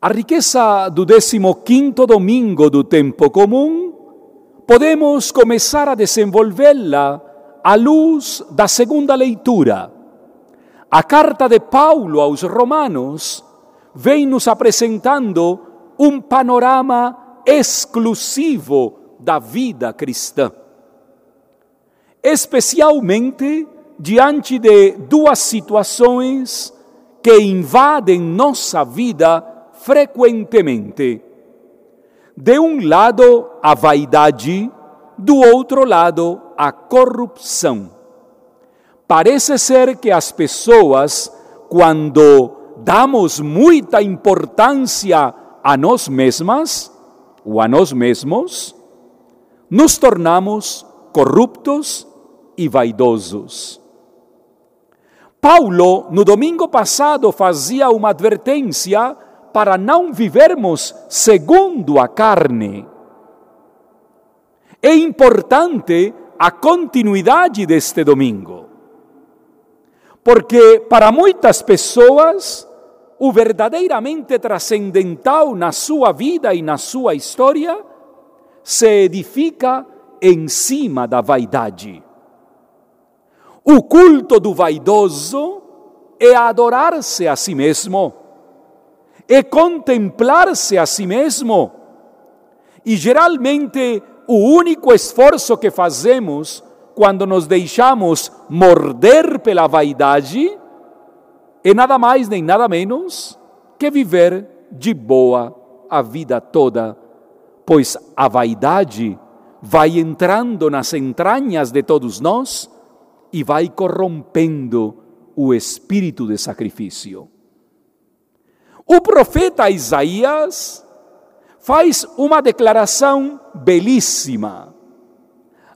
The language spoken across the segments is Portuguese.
A riqueza do 15 domingo do tempo comum podemos começar a desenvolvê-la à luz da segunda leitura. A carta de Paulo aos Romanos vem nos apresentando um panorama exclusivo da vida cristã. Especialmente diante de duas situações que invadem nossa vida frequentemente. De um lado, a vaidade, do outro lado, a corrupção. Parece ser que as pessoas, quando damos muita importância a nós mesmas ou a nós mesmos, nos tornamos corruptos e vaidosos. Paulo, no domingo passado, fazia uma advertência para não vivermos segundo a carne. É importante a continuidade deste domingo, porque para muitas pessoas o verdadeiramente transcendental na sua vida e na sua história se edifica em cima da vaidade. O culto do vaidoso é adorar-se a si mesmo é contemplar-se a si mesmo. E geralmente o único esforço que fazemos quando nos deixamos morder pela vaidade é nada mais nem nada menos que viver de boa a vida toda, pois a vaidade vai entrando nas entranhas de todos nós e vai corrompendo o espírito de sacrifício. O profeta Isaías faz uma declaração belíssima.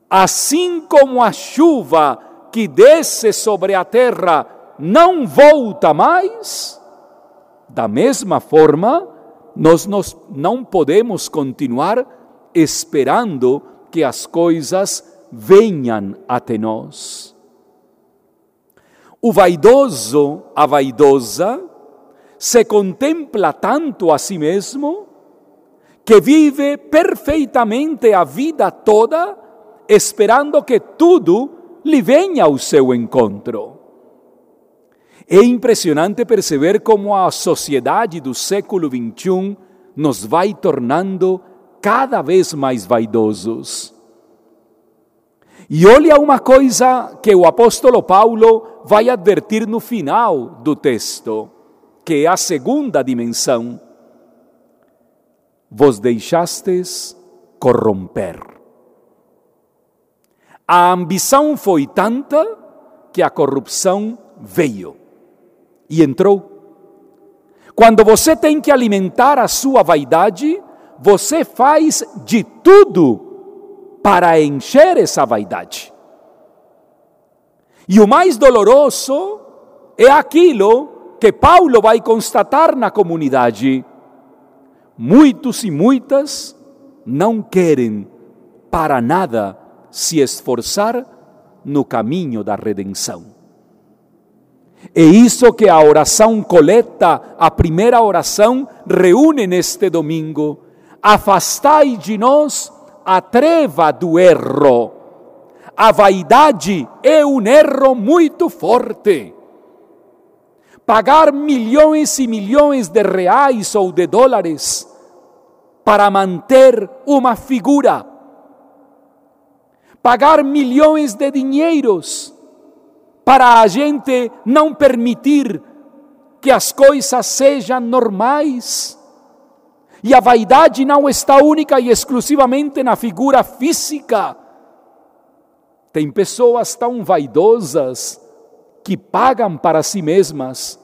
Assim como a chuva que desce sobre a terra não volta mais, da mesma forma, nós, nós não podemos continuar esperando que as coisas venham até nós. O vaidoso, a vaidosa, se contempla tanto a si mesmo que vive perfeitamente a vida toda esperando que tudo lhe venha ao seu encontro. É impressionante perceber como a sociedade do século XXI nos vai tornando cada vez mais vaidosos. E olha uma coisa que o apóstolo Paulo vai advertir no final do texto que é a segunda dimensão, vos deixastes corromper. A ambição foi tanta que a corrupção veio e entrou. Quando você tem que alimentar a sua vaidade, você faz de tudo para encher essa vaidade. E o mais doloroso é aquilo que Paulo vai constatar na comunidade. Muitos e muitas não querem para nada se esforçar no caminho da redenção. É isso que a oração coleta, a primeira oração, reúne neste domingo. Afastai de nós a treva do erro. A vaidade é um erro muito forte pagar milhões e milhões de reais ou de dólares para manter uma figura, pagar milhões de dinheiros para a gente não permitir que as coisas sejam normais. E a vaidade não está única e exclusivamente na figura física. Tem pessoas tão vaidosas que pagam para si mesmas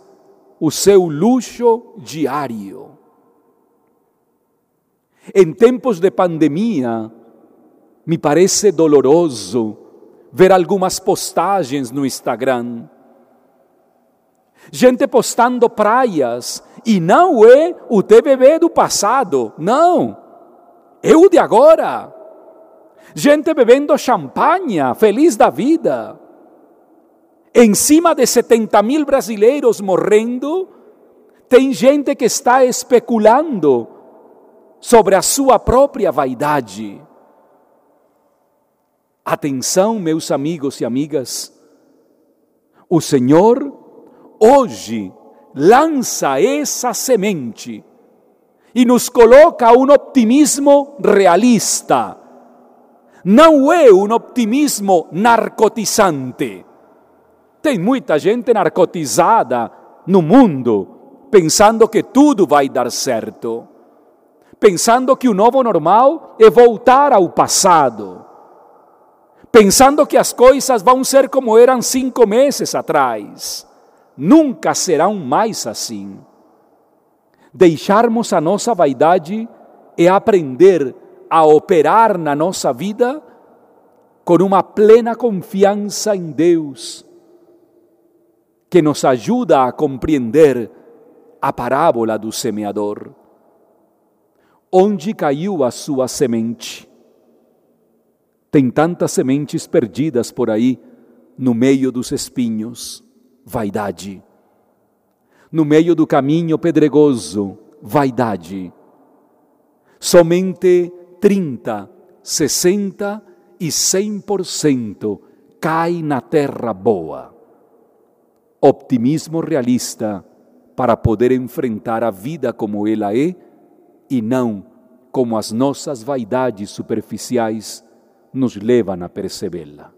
o seu luxo diário. Em tempos de pandemia, me parece doloroso ver algumas postagens no Instagram. Gente postando praias, e não é o TVB do passado, não, é o de agora. Gente bebendo champanhe, feliz da vida em cima de 70 mil brasileiros morrendo, Tem gente que está especulando sobre a sua própria vaidade. Atenção, meus amigos e amigas. O Senhor hoje lança essa semente e nos coloca um optimismo realista. Não é um optimismo narcotizante. Tem muita gente narcotizada no mundo, pensando que tudo vai dar certo, pensando que o novo normal é voltar ao passado, pensando que as coisas vão ser como eram cinco meses atrás. Nunca serão mais assim. Deixarmos a nossa vaidade é aprender a operar na nossa vida com uma plena confiança em Deus, que nos ajuda a compreender a parábola do semeador. Onde caiu a sua semente? Tem tantas sementes perdidas por aí no meio dos espinhos, vaidade no meio do caminho pedregoso, vaidade. Somente 30, 60 e 100% cai na terra boa. Optimismo realista para poder enfrentar a vida como ela é e não como as nossas vaidades superficiais nos levam a percebê-la.